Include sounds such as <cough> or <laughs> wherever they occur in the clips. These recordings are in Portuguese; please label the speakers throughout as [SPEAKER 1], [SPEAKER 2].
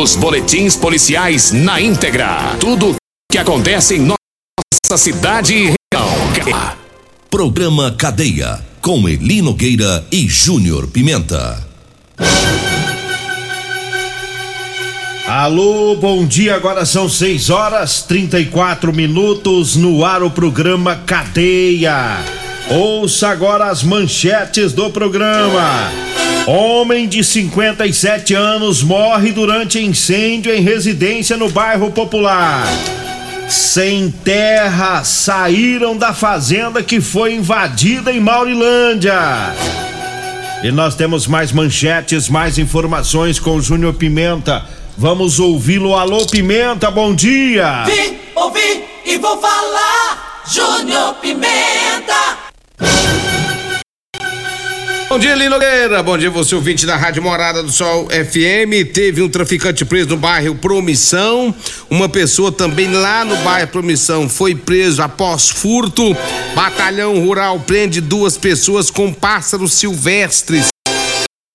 [SPEAKER 1] os boletins policiais na íntegra. Tudo que acontece em nossa cidade e região.
[SPEAKER 2] Programa Cadeia, com Eli Nogueira e Júnior Pimenta.
[SPEAKER 3] Alô, bom dia. Agora são 6 horas 34 minutos no ar o programa Cadeia. Ouça agora as manchetes do programa. Homem de 57 anos morre durante incêndio em residência no bairro Popular. Sem terra saíram da fazenda que foi invadida em Maurilândia. E nós temos mais manchetes, mais informações com o Júnior Pimenta. Vamos ouvi-lo. Alô, Pimenta, bom dia!
[SPEAKER 4] Vim, ouvi e vou falar. Júnior Pimenta.
[SPEAKER 5] Bom dia, Lino Nogueira. Bom dia, você ouvinte da Rádio Morada do Sol FM. Teve um traficante preso no bairro Promissão. Uma pessoa também lá no bairro Promissão foi preso após furto. Batalhão Rural prende duas pessoas com pássaros silvestres.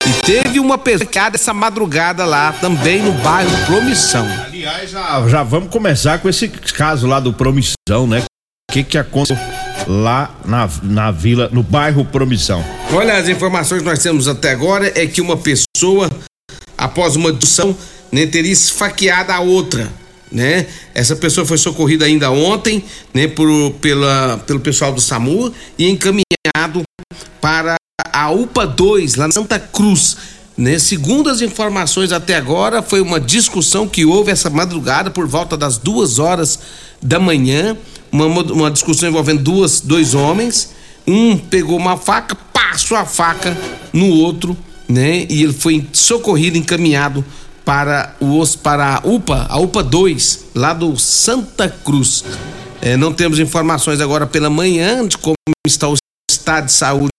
[SPEAKER 5] E teve uma pescada essa madrugada lá também no bairro Promissão.
[SPEAKER 3] Aliás, já, já vamos começar com esse caso lá do Promissão, né? O que que aconteceu lá na, na vila, no bairro Promissão?
[SPEAKER 5] Olha, as informações que nós temos até agora é que uma pessoa, após uma discussão, né, teria esfaqueado a outra, né? Essa pessoa foi socorrida ainda ontem, né, por, pela, pelo pessoal do SAMU e encaminhado para a UPA 2, lá na Santa Cruz. Né? Segundo as informações até agora, foi uma discussão que houve essa madrugada por volta das duas horas da manhã. Uma, uma discussão envolvendo duas, dois homens. Um pegou uma faca, passou a faca no outro, né? E ele foi socorrido, encaminhado para os para a UPA, a UPA 2, lá do Santa Cruz. É, não temos informações agora pela manhã de como está o estado de saúde,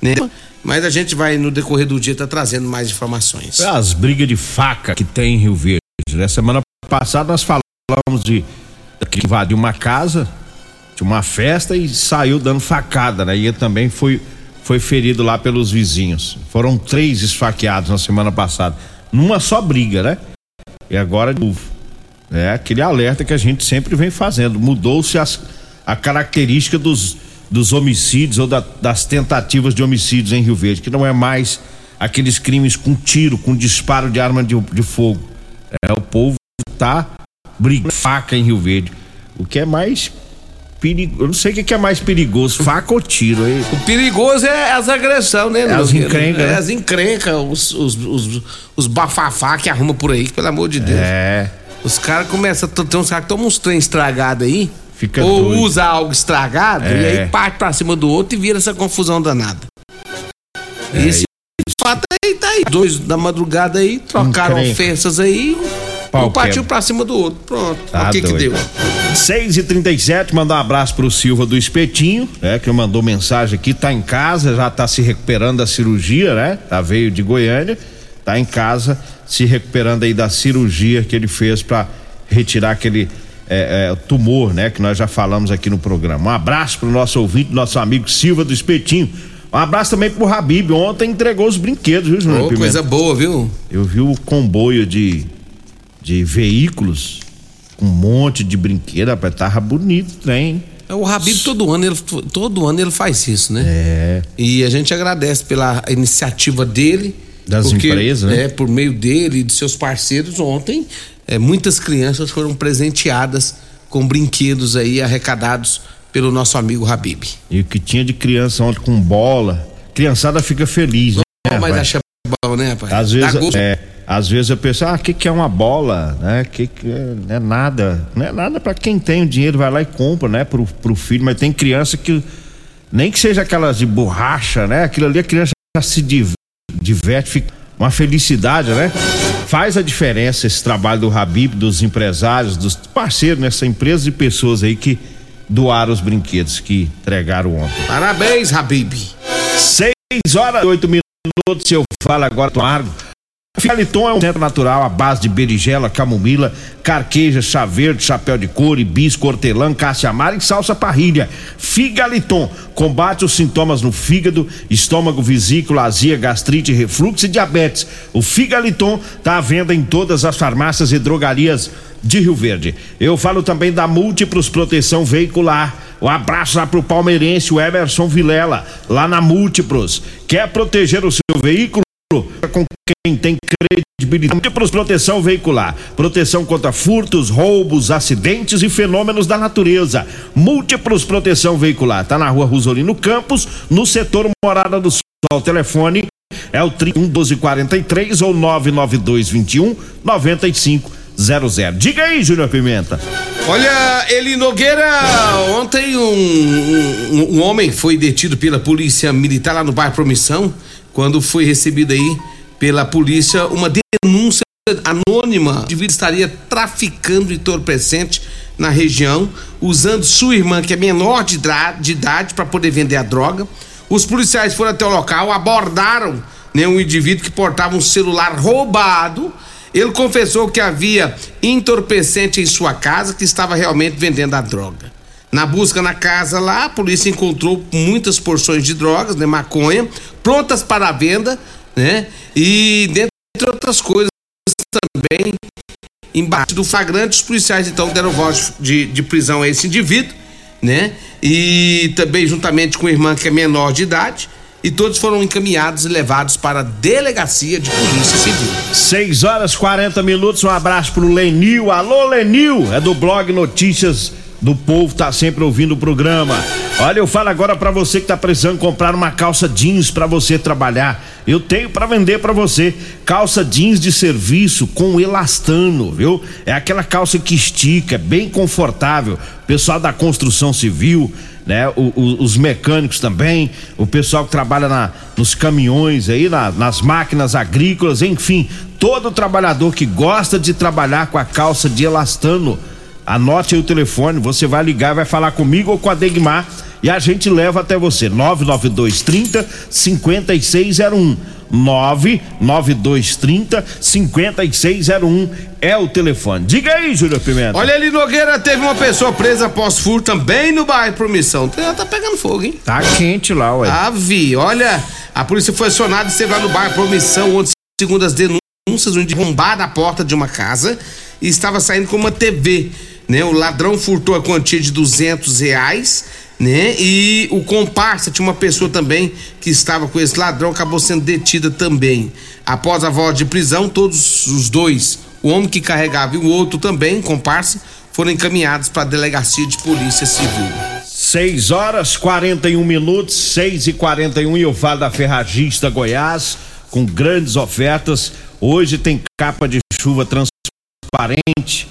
[SPEAKER 5] né? Mas a gente vai no decorrer do dia tá trazendo mais informações.
[SPEAKER 3] As brigas de faca que tem em Rio Verde. Né? Semana passada nós falamos de que invadiu uma casa, de uma festa e saiu dando facada, né? E também foi foi ferido lá pelos vizinhos. Foram três esfaqueados na semana passada, numa só briga, né? E agora de novo. É aquele alerta que a gente sempre vem fazendo. Mudou-se a característica dos, dos homicídios ou da, das tentativas de homicídios em Rio Verde, que não é mais aqueles crimes com tiro, com disparo de arma de, de fogo. É o povo tá brigando faca em Rio Verde. O que é mais perigoso. Eu não sei o que é mais perigoso, faca ou tiro. Aí.
[SPEAKER 5] O perigoso é as agressões, né?
[SPEAKER 3] É as encrencas.
[SPEAKER 5] É as encrencas, os, os, os, os bafafá que arruma por aí, pelo amor de Deus.
[SPEAKER 3] É.
[SPEAKER 5] Os caras começam, tem uns caras que tomam uns trem estragados aí.
[SPEAKER 3] Fica
[SPEAKER 5] ou
[SPEAKER 3] doido.
[SPEAKER 5] usa algo estragado
[SPEAKER 3] É.
[SPEAKER 5] e aí parte pra cima do outro e vira essa confusão danada.
[SPEAKER 3] É,
[SPEAKER 5] Esse fato aí tá aí. Dois da madrugada aí, trocaram ofensas aí, um partiu pra cima do outro. Pronto.
[SPEAKER 3] Tá
[SPEAKER 5] o que que deu?
[SPEAKER 3] 6 e 37 mandar um abraço pro Silva do Espetinho, né? Que mandou mensagem aqui, tá em casa, já tá se recuperando da cirurgia, né? Tá veio de Goiânia, tá em casa, se recuperando aí da cirurgia que ele fez pra retirar aquele é, é, tumor, né? Que nós já falamos aqui no programa. Um abraço pro nosso ouvinte, nosso amigo Silva do Espetinho. Um abraço também pro Habib. Ontem entregou os brinquedos, viu, Júnior? Pimenta?
[SPEAKER 5] coisa boa, viu?
[SPEAKER 3] Eu vi o comboio de, de veículos com um monte de brinquedo, rapaz, tava bonito o trem.
[SPEAKER 5] É, O Habib todo ano, ele, todo ano ele faz isso, né?
[SPEAKER 3] É.
[SPEAKER 5] E a gente agradece pela iniciativa dele.
[SPEAKER 3] Das empresas, né?
[SPEAKER 5] É, por meio dele e de seus parceiros, ontem, é, muitas crianças foram presenteadas com brinquedos aí arrecadados pelo nosso amigo Habib.
[SPEAKER 3] E o que tinha de criança ontem com bola, criançada fica feliz, né?
[SPEAKER 5] mas
[SPEAKER 3] rapaz?
[SPEAKER 5] acha bom, né, pai?
[SPEAKER 3] Às vezes, é, às vezes eu penso, ah, o que, que é uma bola, né? Que que é, não é nada, não é nada para quem tem o dinheiro vai lá e compra, né? Pro, pro filho, mas tem criança que nem que seja aquelas de borracha, né? Aquilo ali a criança já se div- diverte, fica uma felicidade, né? faz a diferença esse trabalho do Habib, dos empresários, dos parceiros nessa empresa e pessoas aí que doaram os brinquedos que entregaram ontem.
[SPEAKER 5] Parabéns, Habib.
[SPEAKER 3] Seis horas e oito minutos, eu falo agora, Tomargo. Figaliton é um centro natural à base de berigela, camomila, carqueja, chá verde, chapéu de couro, hibisco, hortelã, caça-amara e salsa parrilha. Figaliton combate os sintomas no fígado, estômago, vesícula, azia, gastrite, refluxo e diabetes. O Figaliton está à venda em todas as farmácias e drogarias de Rio Verde. Eu falo também da Múltiplos Proteção Veicular. Um abraço lá pro palmeirense, o Emerson Vilela, lá na Múltiplos. Quer proteger o seu veículo? Com quem tem credibilidade. Múltiplos Proteção Veicular. Proteção contra furtos, roubos, acidentes e fenômenos da natureza. Múltiplos Proteção Veicular. Tá na rua Rosolino Campos, no setor Morada do Sol. O telefone é o 31 1243 ou 99221 9500. Diga aí, Júnior Pimenta.
[SPEAKER 5] Olha, Eli Nogueira, ontem um, um, um, homem foi detido pela polícia militar lá no bairro Promissão, quando foi recebido aí pela polícia uma denúncia anônima. O indivíduo estaria traficando entorpecente na região, usando sua irmã, que é menor de idade, para poder vender a droga. Os policiais foram até o local, abordaram né, um indivíduo que portava um celular roubado. Ele confessou que havia entorpecente em sua casa, que estava realmente vendendo a droga. Na busca na casa lá, a polícia encontrou muitas porções de drogas, né, maconha, prontas para a venda, né? E dentre outras coisas também, embaixo do flagrante, os policiais então deram voz de, de prisão a esse indivíduo, né? E também juntamente com a irmã que é menor de idade, e todos foram encaminhados e levados para a delegacia de polícia civil.
[SPEAKER 3] 6 horas 40 minutos, um abraço pro Lenil. Alô, Lenil, é do blog Notícias do Povo, tá sempre ouvindo o programa. Olha, eu falo agora para você que tá precisando comprar uma calça jeans para você trabalhar. Eu tenho para vender para você calça jeans de serviço com elastano, viu? É aquela calça que estica, é bem confortável. Pessoal da construção civil, né? O, o, os mecânicos também, o pessoal que trabalha na, nos caminhões aí, na, nas máquinas agrícolas, enfim, todo trabalhador que gosta de trabalhar com a calça de elastano, anote aí o telefone, você vai ligar, vai falar comigo ou com a Degmar e a gente leva até você. 99230 5601. 99230 5601 é o telefone. Diga aí, Júlio Pimenta.
[SPEAKER 5] Olha ali, Nogueira, teve uma pessoa presa após furto também no bairro Promissão. Tá, tá pegando fogo, hein?
[SPEAKER 3] Tá quente lá, ué.
[SPEAKER 5] Ah, vi. Olha, a polícia foi acionada e esteve lá no bairro Promissão, onde, segundo as denúncias, um arrombar a porta de uma casa e estava saindo com uma TV. Né? O ladrão furtou a quantia de duzentos reais né? E o comparsa tinha uma pessoa também que estava com esse ladrão, acabou sendo detida também. Após a voz de prisão, todos os dois, o homem que carregava e o outro também, comparsa, foram encaminhados para a delegacia de polícia civil.
[SPEAKER 3] 6 horas 41 minutos, 6 e 41 e eu falo da Ferragista Goiás, com grandes ofertas. Hoje tem capa de chuva transparente.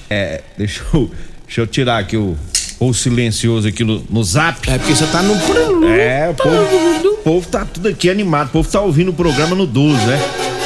[SPEAKER 3] É, deixa eu, deixa eu tirar aqui o, ou silencioso aqui no, no zap.
[SPEAKER 5] É porque você tá no.
[SPEAKER 3] É, o povo, o povo tá tudo aqui animado, o povo tá ouvindo o programa no 12, né?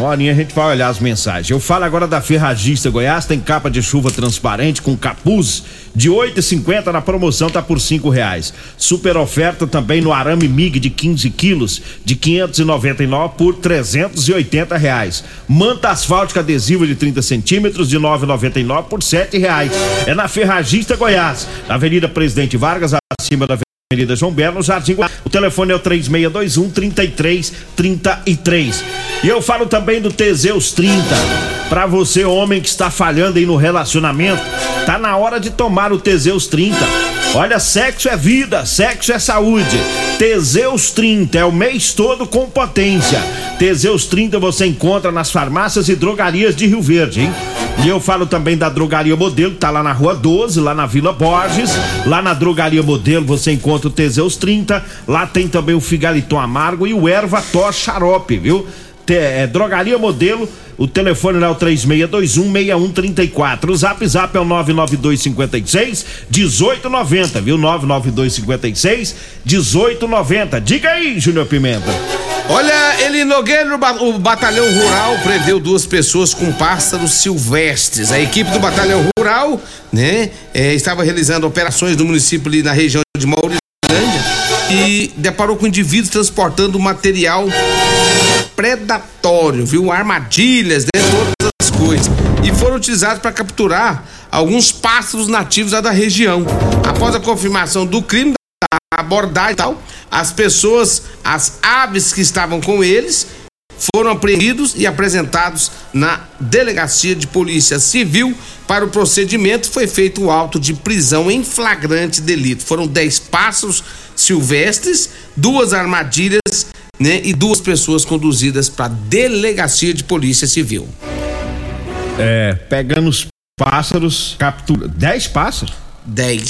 [SPEAKER 3] Uma horinha a gente vai olhar as mensagens. Eu falo agora da Ferragista Goiás, tem capa de chuva transparente com capuz de 8,50 na promoção tá por cinco reais. Super oferta também no arame MIG de 15 quilos de 599 por 380 reais. Manta asfáltica adesiva de 30 centímetros de 9,99 por sete reais. É na Ferragista Goiás, na Avenida Presidente Vargas, acima da Avenida João Belo, Jardim O telefone é o 3621 3333. E eu falo também do Teseus 30. Para você, homem que está falhando aí no relacionamento, tá na hora de tomar o Teseus 30. Olha, sexo é vida, sexo é saúde. Teseus 30 é o mês todo com potência. Teseus 30 você encontra nas farmácias e drogarias de Rio Verde, hein? E eu falo também da Drogaria Modelo, tá lá na Rua 12, lá na Vila Borges. Lá na Drogaria Modelo você encontra o Teseus 30. Lá tem também o Figaliton Amargo e o Erva Tor Xarope, viu? é, Drogaria Modelo, o telefone é o 36216134. O zap zap é o 99256 1890, viu? 99256 1890. Diga aí, Júnior Pimenta.
[SPEAKER 5] Olha, ele Nogueira, o Batalhão Rural prendeu duas pessoas com pássaros silvestres. A equipe do Batalhão Rural, né, é, estava realizando operações no município ali na região de Maurício e deparou com indivíduos transportando material predatório, viu? Armadilhas, né? Todas as coisas. E foram utilizados para capturar alguns pássaros nativos da região. Após a confirmação do crime, da abordagem e tal, as pessoas, as aves que estavam com eles, foram apreendidos e apresentados na delegacia de polícia civil. Para o procedimento foi feito o auto de prisão em flagrante delito. Foram 10 pássaros silvestres, duas armadilhas, né, e duas pessoas conduzidas para a delegacia de polícia civil.
[SPEAKER 3] É, pegando os pássaros, captura 10 pássaros?
[SPEAKER 5] 10.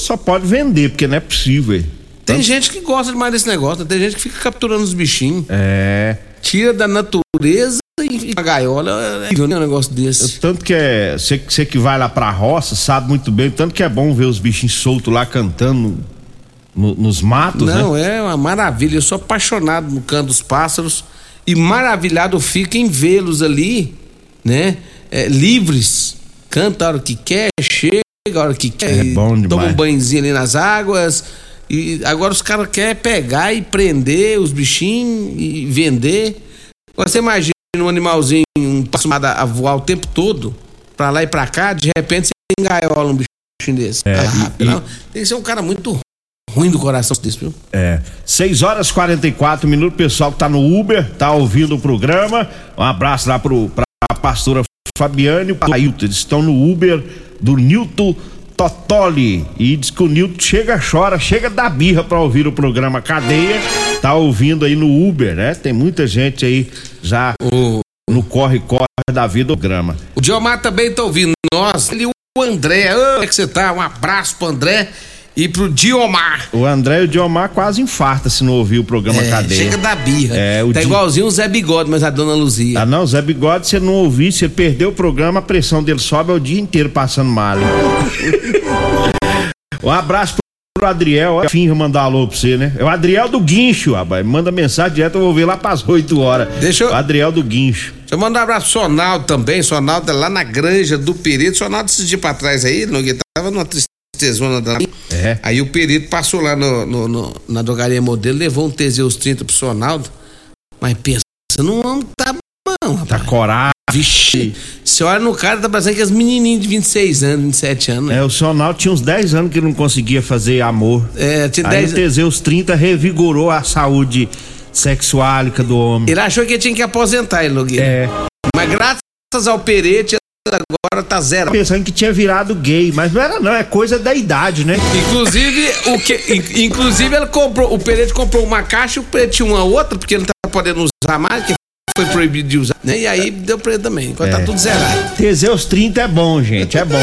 [SPEAKER 3] Só pode vender, porque não é possível.
[SPEAKER 5] Tem Tanto... gente que gosta demais desse negócio, tem gente que fica capturando os bichinhos.
[SPEAKER 3] É.
[SPEAKER 5] Tira da natureza e a gaiola é um negócio desse.
[SPEAKER 3] Tanto que é. Você que vai lá pra roça sabe muito bem, tanto que é bom ver os bichinhos soltos lá cantando no, nos matos,
[SPEAKER 5] Não,
[SPEAKER 3] né?
[SPEAKER 5] é uma maravilha. Eu sou apaixonado no canto dos pássaros e maravilhado fico em vê-los ali, né? É, livres. Canta a hora que quer, chega a hora que quer.
[SPEAKER 3] É bom demais.
[SPEAKER 5] Toma um banhozinho ali nas águas. E agora os caras querem pegar e prender os bichinhos e vender. Você imagina um animalzinho, um passado a voar o tempo todo, pra lá e pra cá, de repente você engaiola um bichinho desse.
[SPEAKER 3] É,
[SPEAKER 5] ah, e, não, tem que ser um cara muito ruim do coração desse, viu?
[SPEAKER 3] É. 6 horas e 44 minutos, pessoal que tá no Uber, tá ouvindo o programa. Um abraço lá pro, pra pastora Fabiane e o Pailton. Eles estão no Uber do Nilton Totoli. E diz que o Nilton chega, chora, chega da birra pra ouvir o programa Cadeia. Tá ouvindo aí no Uber, né? Tem muita gente aí já o... no corre-corre da vida do programa.
[SPEAKER 5] O Diomar também tá ouvindo nós. Ele, o André, oh, como é que você tá? Um abraço pro André e pro Diomar.
[SPEAKER 3] O André e o Diomar quase infarta se não ouvir o programa é, Cadeia.
[SPEAKER 5] Chega da birra.
[SPEAKER 3] É, o
[SPEAKER 5] tá Di... igualzinho o Zé Bigode, mas a dona Luzia.
[SPEAKER 3] Ah, não, o Zé Bigode, se não ouvir, se ele perder o programa, a pressão dele sobe é o dia inteiro passando mal. <laughs> um abraço pro Adriel, enfim, vou mandar alô pra você, né? É o Adriel do Guincho, rapaz. Manda mensagem direto, eu vou ver lá pras 8 horas.
[SPEAKER 5] Deixa eu.
[SPEAKER 3] O Adriel do Guincho.
[SPEAKER 5] Deixa eu mandar um abraço pro Sonaldo também. Sonaldo é lá na granja do Perito. Sonaldo, esses dias pra trás aí, no tava numa tristezona da.
[SPEAKER 3] É.
[SPEAKER 5] Aí o perito passou lá no, no, no, na drogaria modelo, levou um Teseus 30 pro Sonaldo. Mas pensa, não homem tá bom, rapaz.
[SPEAKER 3] Tá coragem.
[SPEAKER 5] Vixe, você olha no cara, tá parecendo que as menininhas de 26 anos, 27 anos. Né?
[SPEAKER 3] É, o Sonaldo tinha uns 10 anos que não conseguia fazer amor.
[SPEAKER 5] É, tinha 10
[SPEAKER 3] Aí o Teseus 30 revigorou a saúde sexuálica do homem.
[SPEAKER 5] Ele achou que tinha que aposentar, ele, Nogueira.
[SPEAKER 3] É.
[SPEAKER 5] Mas graças ao Perete, agora tá zero.
[SPEAKER 3] Pensando que tinha virado gay, mas não era não, é coisa da idade, né?
[SPEAKER 5] Inclusive, o que, inclusive ele comprou, o Pereira comprou uma caixa, o Pereira tinha uma outra, porque ele não tá podendo usar mais, que foi proibido de usar, né? E aí deu pra ele também, enquanto tá é. tá tudo zerado.
[SPEAKER 3] Teseus 30 é bom, gente, é bom.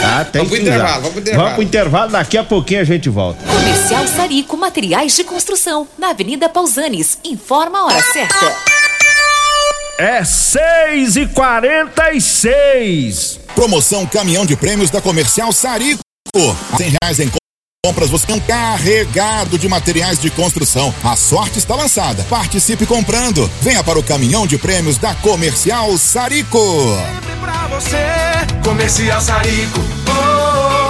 [SPEAKER 3] Tá? Tem
[SPEAKER 5] vamos pro intervalo, vamos pro intervalo.
[SPEAKER 3] Vamos pro intervalo, daqui a pouquinho a gente volta.
[SPEAKER 6] Comercial Sarico Materiais de Construção, na Avenida Pausanes. Informa a hora certa.
[SPEAKER 3] É seis e quarenta e seis.
[SPEAKER 7] Promoção Caminhão de Prêmios da Comercial Sarico. Cem reais em compras você tem um carregado de materiais de construção. A sorte está lançada. Participe comprando. Venha para o caminhão de prêmios da Comercial Sarico.
[SPEAKER 8] Sempre pra você, Comercial Sarico. Oh, oh,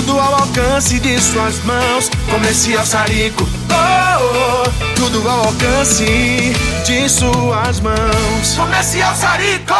[SPEAKER 8] tudo ao alcance de suas mãos. Comercial Sarico. Oh, oh, tudo ao alcance de suas mãos. Comercial Sarico.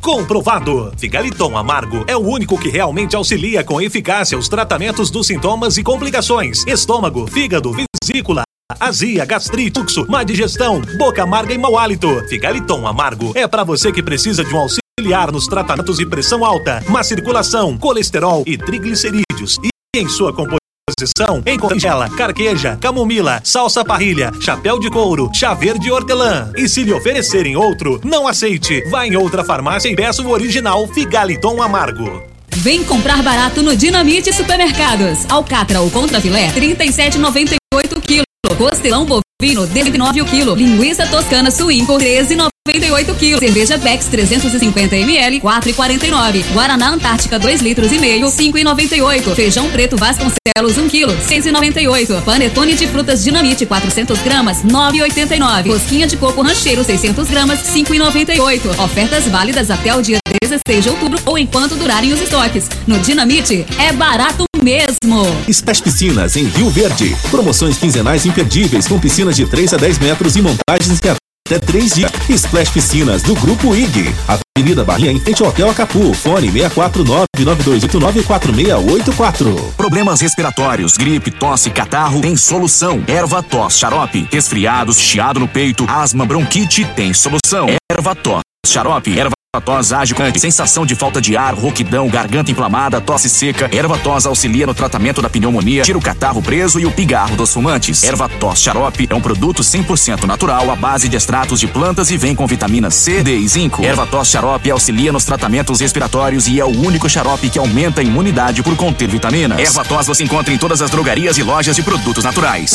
[SPEAKER 9] Comprovado. Figaliton Amargo é o único que realmente auxilia com eficácia os tratamentos dos sintomas e complicações: estômago, fígado, vesícula. Azia, gastrite, fluxo, má digestão, boca amarga e mau hálito. Figaliton Amargo é para você que precisa de um auxiliar nos tratamentos de pressão alta, má circulação, colesterol e triglicerídeos. E em sua composição, encontrela, carqueja, camomila, salsa parrilha, chapéu de couro, chá verde e hortelã. E se lhe oferecerem outro, não aceite. Vá em outra farmácia e peça o original Figaliton Amargo.
[SPEAKER 10] Vem comprar barato no Dinamite Supermercados. Alcatra ou contrafilé, 37,98 kg. Costelão bovino, 19 kg. Linguiça toscana suíno, 13,90 98 quilos. Cerveja Bex 350 ml, 4,49. Guaraná Antártica 2 litros e meio, 5,98. Feijão preto Vasconcelos 1 quilo, 6,98. Panetone de frutas Dinamite 400 gramas, 9,89. Rosquinha de coco rancheiro 600 gramas, 5,98. Ofertas válidas até o dia 16 de outubro ou enquanto durarem os estoques. No Dinamite é barato mesmo.
[SPEAKER 11] Estás Piscinas em Rio Verde. Promoções quinzenais imperdíveis com piscinas de 3 a 10 metros e montagens que até 3 dias. Splash Piscinas do Grupo IG. Avenida Bahia em frente ao Hotel Acapu. Fone 64992894684.
[SPEAKER 12] Problemas respiratórios, gripe, tosse, catarro, tem solução. Erva tos, xarope. Resfriados, chiado no peito, asma, bronquite, tem solução. Erva tos, xarope. Erva tos age com sensação de falta de ar, rouquidão, garganta inflamada, tosse seca. Erva tos auxilia no tratamento da pneumonia, tira o catarro preso e o pigarro dos fumantes. Erva tos xarope é um produto 100% natural à base de extratos de plantas e vem com vitaminas C, D e zinco. Erva tos xarope auxilia nos tratamentos respiratórios e é o único xarope que aumenta a imunidade por conter vitaminas. Erva tos você encontra em todas as drogarias e lojas de produtos naturais.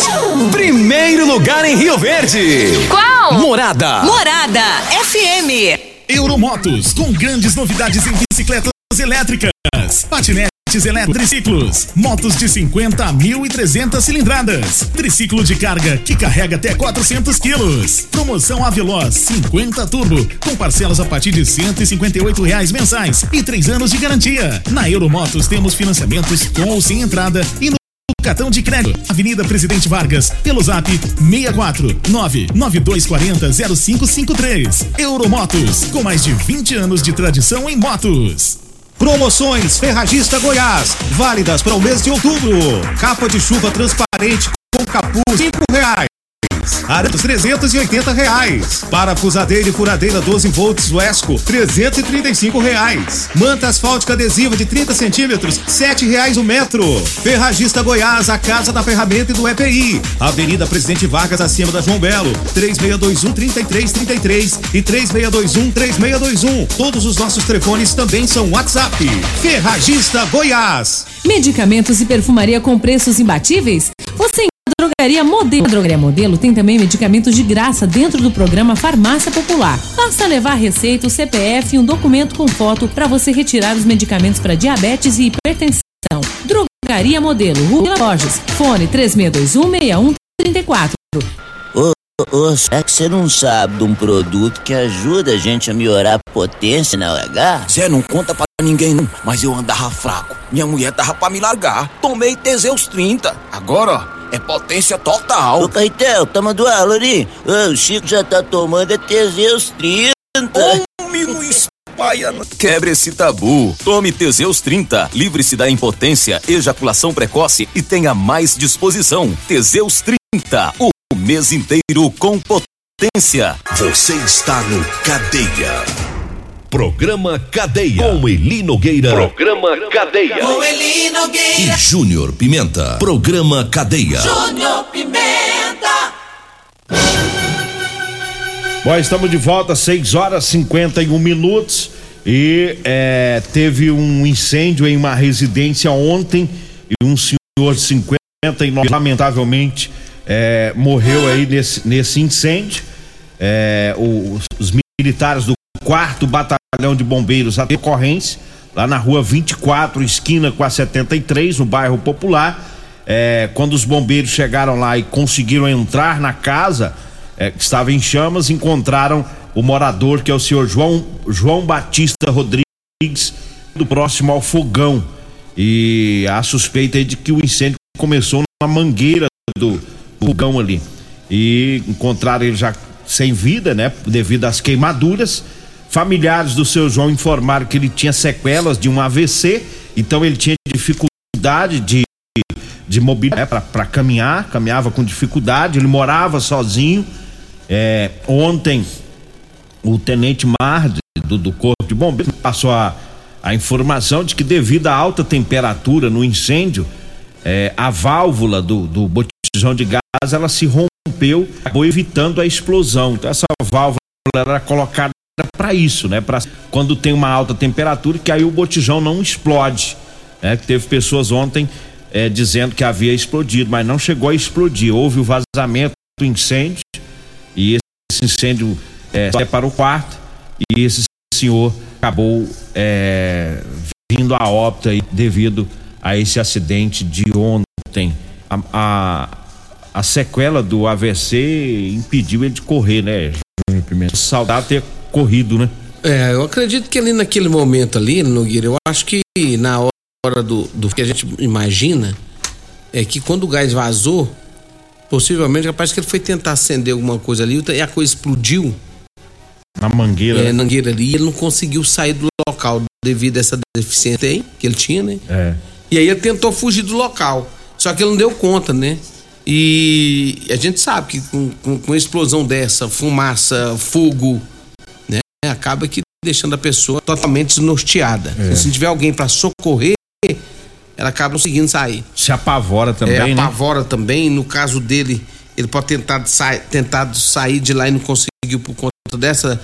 [SPEAKER 13] Primeiro lugar em Rio Verde.
[SPEAKER 14] Qual?
[SPEAKER 13] Morada.
[SPEAKER 14] Morada FM.
[SPEAKER 15] Euromotos, com grandes novidades em bicicletas elétricas, patinetes elétricos, motos de 50 a 1.300 cilindradas, triciclo de carga que carrega até 400 quilos. Promoção Aveloz 50 Turbo, com parcelas a partir de 158 reais mensais e três anos de garantia. Na Euromotos temos financiamentos com ou sem entrada e no cartão de crédito. Avenida Presidente Vargas, pelo zap 64 99240 0553. Euromotos, com mais de 20 anos de tradição em motos.
[SPEAKER 16] Promoções Ferragista Goiás, válidas para o mês de outubro. Capa de chuva transparente com capuz. Arantes 380 reais. Parafusadeira e furadeira 12 volts Wesco 335 reais. Manta asfáltica adesiva de 30 centímetros 7 reais o metro. Ferragista Goiás, a casa da ferramenta e do EPI. Avenida Presidente Vargas acima da João Belo 3621 3333 e 3621 3621. Todos os nossos telefones também são WhatsApp. Ferragista Goiás.
[SPEAKER 17] Medicamentos e perfumaria com preços imbatíveis? Você Drogaria Modelo. A Drogaria Modelo tem também medicamentos de graça dentro do programa Farmácia Popular. Basta levar receita, o CPF e um documento com foto para você retirar os medicamentos para diabetes e hipertensão. Drogaria Modelo, Rua Borges. Fone 36216134.
[SPEAKER 18] Ô, ô, é que você não sabe de um produto que ajuda a gente a melhorar a potência na LH?
[SPEAKER 19] Você não conta pra ninguém não, mas eu andava fraco. Minha mulher tava pra me largar. Tomei Teseus 30. Agora, ó. É potência total.
[SPEAKER 18] Ô, Caetel, toma do aula ali. Ô, o Chico já tá tomando é Teseus 30.
[SPEAKER 19] Homem, não espalha.
[SPEAKER 11] Quebre esse tabu. Tome Teseus 30. Livre-se da impotência, ejaculação precoce e tenha mais disposição. Teseus 30. O mês inteiro com potência.
[SPEAKER 2] Você está no Cadeia. Programa Cadeia. Com Eli Nogueira. Programa Cadeia.
[SPEAKER 4] Com Eli Nogueira.
[SPEAKER 2] E Júnior Pimenta. Programa Cadeia.
[SPEAKER 4] Júnior Pimenta.
[SPEAKER 3] Bom, estamos de volta, 6 horas 51 minutos. E é, teve um incêndio em uma residência ontem. E um senhor de 59, lamentavelmente, é, morreu aí nesse, nesse incêndio. É, os, os militares do quarto batalhão de bombeiros a ocorrência, lá na rua 24, esquina com a 73, no bairro Popular. É, quando os bombeiros chegaram lá e conseguiram entrar na casa é, que estava em chamas, encontraram o morador que é o senhor João, João Batista Rodrigues, do próximo ao fogão. E a suspeita é de que o incêndio começou na mangueira do fogão ali. E encontraram ele já sem vida, né? Devido às queimaduras. Familiares do seu João informaram que ele tinha sequelas de um AVC, então ele tinha dificuldade de, de mobilidade né, para caminhar, caminhava com dificuldade, ele morava sozinho. É, ontem, o tenente Mar do, do Corpo de Bombeiros passou a, a informação de que, devido à alta temperatura no incêndio, é, a válvula do, do botijão de gás ela se rompeu, acabou evitando a explosão. Então, essa válvula era colocada para isso, né? Para quando tem uma alta temperatura, que aí o botijão não explode. Né? Teve pessoas ontem é, dizendo que havia explodido, mas não chegou a explodir. Houve o vazamento incêndio e esse incêndio é, é para o quarto e esse senhor acabou é, vindo a óbito aí devido a esse acidente de ontem. A, a, a sequela do AVC impediu ele de correr, né, Júnior Pimenta? Saudade ter corrido, né?
[SPEAKER 5] É, eu acredito que ali naquele momento ali, Nogueira, eu acho que na hora do, do que a gente imagina é que quando o gás vazou, possivelmente capaz que ele foi tentar acender alguma coisa ali e a coisa explodiu.
[SPEAKER 3] Na mangueira.
[SPEAKER 5] É, na mangueira ali, e ele não conseguiu sair do local devido a essa deficiência aí, que ele tinha, né?
[SPEAKER 3] É.
[SPEAKER 5] E aí ele tentou fugir do local. Só que ele não deu conta, né? E a gente sabe que com, com, com explosão dessa, fumaça, fogo, né? Acaba que deixando a pessoa totalmente desnorteada.
[SPEAKER 3] É.
[SPEAKER 5] Se tiver alguém para socorrer, ela acaba conseguindo sair.
[SPEAKER 3] Se apavora também,
[SPEAKER 5] é,
[SPEAKER 3] né?
[SPEAKER 5] apavora também. No caso dele, ele pode tentar sair, tentado sair de lá e não conseguiu por conta dessa,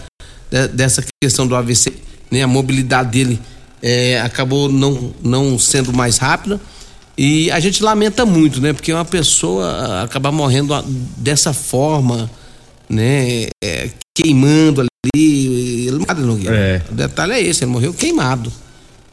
[SPEAKER 5] de- dessa questão do AVC. Né? A mobilidade dele é, acabou não, não sendo mais rápida. E a gente lamenta muito, né? Porque uma pessoa acabar morrendo a- dessa forma, né? É, queimando ali. Ele Nogueira.
[SPEAKER 3] É.
[SPEAKER 5] O detalhe é esse, ele morreu queimado.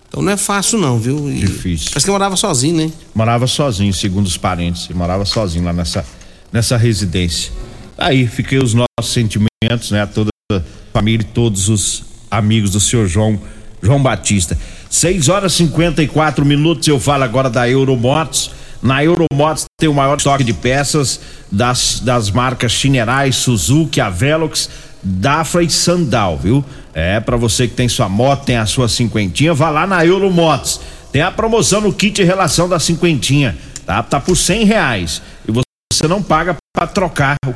[SPEAKER 5] Então não é fácil não, viu? E
[SPEAKER 3] Difícil.
[SPEAKER 5] Parece que morava sozinho, né?
[SPEAKER 3] Morava sozinho, segundo os parentes. Ele morava sozinho lá nessa, nessa residência. Aí, fiquei os nossos sentimentos, né? A toda a família e todos os amigos do senhor João, João Batista. 6 horas e 54 minutos. Eu falo agora da Euromotos. Na Euromotos tem o maior estoque de peças das, das marcas Chinerai, Suzuki, Avelox, Dafra e Sandal, viu? É, para você que tem sua moto, tem a sua cinquentinha, vá lá na Euromotos. Tem a promoção no kit relação da cinquentinha, tá? Tá por cem reais. E você não paga para trocar o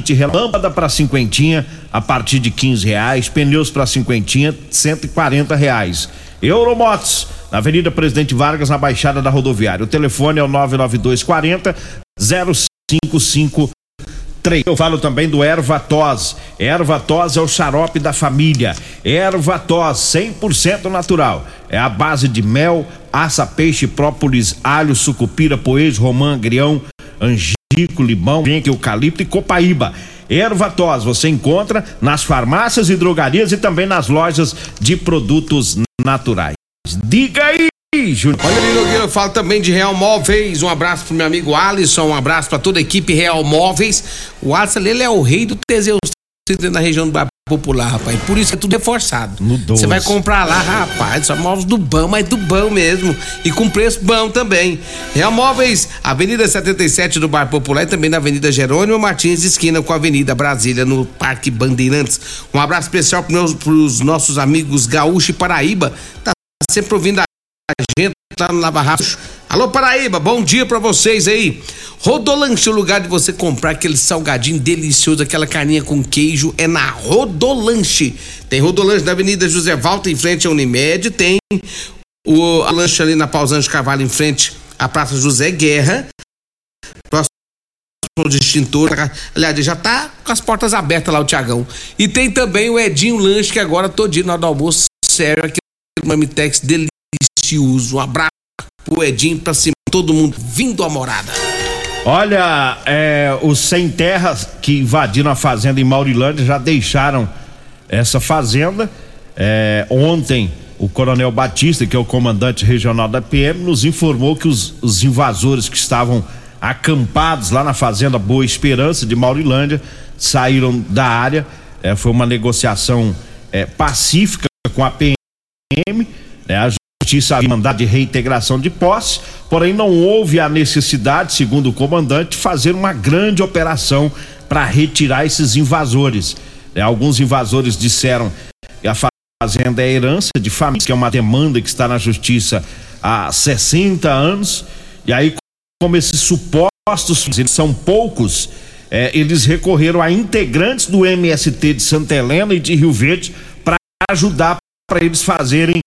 [SPEAKER 3] kit rel- lâmpada para cinquentinha a partir de quinze reais, pneus para cinquentinha cento e quarenta reais. Euromotos, na Avenida Presidente Vargas, na Baixada da Rodoviária. O telefone é o 99240 0553. Eu falo também do Erva Tos. Erva Tos é o xarope da família. Erva Tos, 100% natural. É a base de mel, aça, peixe, própolis, alho, sucupira, poejo, romã, agrião, angico, limão, venque, eucalipto e copaíba. Erva Tos você encontra nas farmácias e drogarias e também nas lojas de produtos naturais. Diga aí, Júnior.
[SPEAKER 5] Olha ali, Nogueira, eu falo também de Real Móveis. Um abraço pro meu amigo Alisson, um abraço pra toda a equipe Real Móveis. O Alisson, ele é o rei do Teseus na região do popular, rapaz. Por isso é tudo reforçado. Você vai comprar lá, rapaz, só móveis do bom, mas do bom mesmo. E com preço bom também. Real Móveis, Avenida 77 do Bairro Popular e também na Avenida Jerônimo Martins, esquina com a Avenida Brasília, no Parque Bandeirantes. Um abraço especial pros, meus, pros nossos amigos Gaúcho e Paraíba. Tá sempre ouvindo a gente lá no Lava Rápido. Alô Paraíba, bom dia pra vocês aí. Rodolanche, o lugar de você comprar aquele salgadinho delicioso, aquela carninha com queijo, é na Rodolanche. Tem Rodolanche da Avenida José Valta, em frente à Unimed, tem o a lanche ali na Pausante Carvalho, em frente à Praça José Guerra. Próximo ao distintor. Aliás, já tá com as portas abertas lá o Tiagão. E tem também o Edinho Lanche, que agora todo dia na hora do almoço serve aquele mamitex delicioso. Um abraço pro Edinho pra cima, todo mundo vindo à morada.
[SPEAKER 3] Olha, é, os sem terras que invadiram a fazenda em Maurilândia já deixaram essa fazenda. É, ontem, o Coronel Batista, que é o comandante regional da PM, nos informou que os, os invasores que estavam acampados lá na fazenda Boa Esperança de Maurilândia saíram da área. É, foi uma negociação é, pacífica com a PM. né? Justiça havia mandado de reintegração de posse, porém não houve a necessidade, segundo o comandante, fazer uma grande operação para retirar esses invasores. É, alguns invasores disseram que a fazenda é herança de família, que é uma demanda que está na justiça há 60 anos, e aí, como esses supostos são poucos, é, eles recorreram a integrantes do MST de Santa Helena e de Rio Verde para ajudar para eles fazerem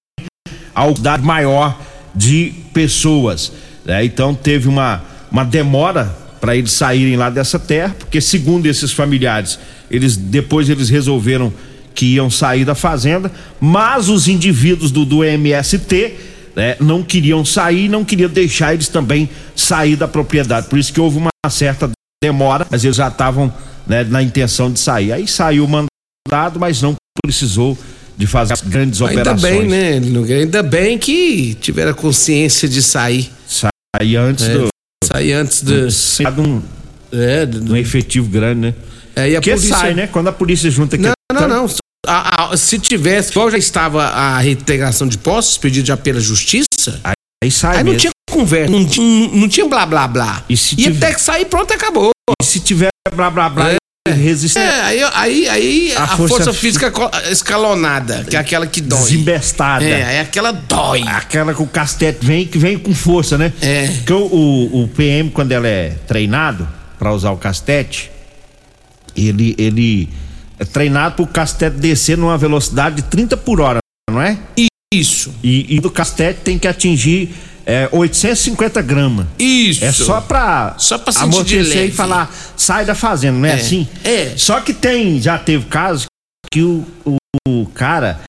[SPEAKER 3] a quantidade maior de pessoas. né? Então teve uma, uma demora para eles saírem lá dessa terra, porque segundo esses familiares, eles depois eles resolveram que iam sair da fazenda, mas os indivíduos do, do MST né, não queriam sair, não queriam deixar eles também sair da propriedade. Por isso que houve uma certa demora, mas eles já estavam né, na intenção de sair. Aí saiu o mandado, mas não precisou de fazer as grandes
[SPEAKER 5] Ainda
[SPEAKER 3] operações.
[SPEAKER 5] bem, né? Ainda bem que tiveram a consciência de sair.
[SPEAKER 3] Sair antes
[SPEAKER 5] É,
[SPEAKER 3] do.
[SPEAKER 5] Sair antes do.
[SPEAKER 3] Ser de um,
[SPEAKER 5] é,
[SPEAKER 3] de um efetivo grande, né?
[SPEAKER 5] É, e a
[SPEAKER 3] Porque
[SPEAKER 5] polícia-
[SPEAKER 3] sai, né? Quando a polícia junta aqui.
[SPEAKER 5] Não, não, não. A- a- se tivesse, igual já estava a reintegração de postos, pedido já pela justiça,
[SPEAKER 3] aí, aí sai
[SPEAKER 5] aí não
[SPEAKER 3] mesmo.
[SPEAKER 5] tinha conversa, não tinha, não tinha blá blá blá.
[SPEAKER 3] E se
[SPEAKER 5] Ia
[SPEAKER 3] tiver-
[SPEAKER 5] ter que sair, pronto, acabou.
[SPEAKER 3] E se tiver blá blá blá, resistência.
[SPEAKER 5] É, aí, aí, aí a,
[SPEAKER 3] A
[SPEAKER 5] força,
[SPEAKER 3] força
[SPEAKER 5] física escalonada, que é aquela que dói.
[SPEAKER 3] Desembestada.
[SPEAKER 5] É, é aquela dói.
[SPEAKER 3] Aquela que o castete vem, que vem com força, né?
[SPEAKER 5] É.
[SPEAKER 3] Porque o, o, o PM, quando ela é treinado pra usar o castete, ele, ele é treinado pro castete descer numa velocidade de 30 por hora, não é?
[SPEAKER 5] Isso.
[SPEAKER 3] E, e do castete tem que atingir é, 850 gramas.
[SPEAKER 5] Isso.
[SPEAKER 3] É só pra,
[SPEAKER 5] Só pra
[SPEAKER 3] amortecer e falar, sai da fazenda, não é,
[SPEAKER 5] É.
[SPEAKER 3] assim?
[SPEAKER 5] É.
[SPEAKER 3] Só que tem, já teve casos que o, o, o cara,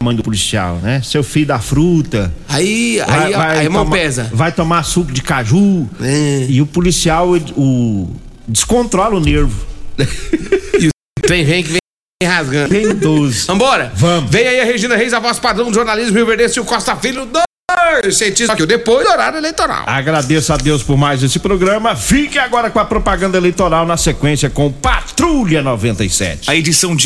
[SPEAKER 3] mãe do policial, né? Seu filho da fruta.
[SPEAKER 5] Aí, aí, aí a mão
[SPEAKER 3] tomar-
[SPEAKER 5] pesa.
[SPEAKER 3] Vai tomar suco de caju. E o policial, o, descontrola o nervo. <laughs>
[SPEAKER 5] Vem, vem, que vem rasgando.
[SPEAKER 3] Vem 12.
[SPEAKER 5] Vambora?
[SPEAKER 3] Vamos.
[SPEAKER 5] Vem aí a Regina Reis, a voz padrão do jornalismo Rio Verde e o Costa Filho, dois cientistas aqui, depois do horário eleitoral.
[SPEAKER 3] Agradeço a Deus por mais esse programa. Fique agora com a propaganda eleitoral na sequência com Patrulha 97.
[SPEAKER 13] A edição de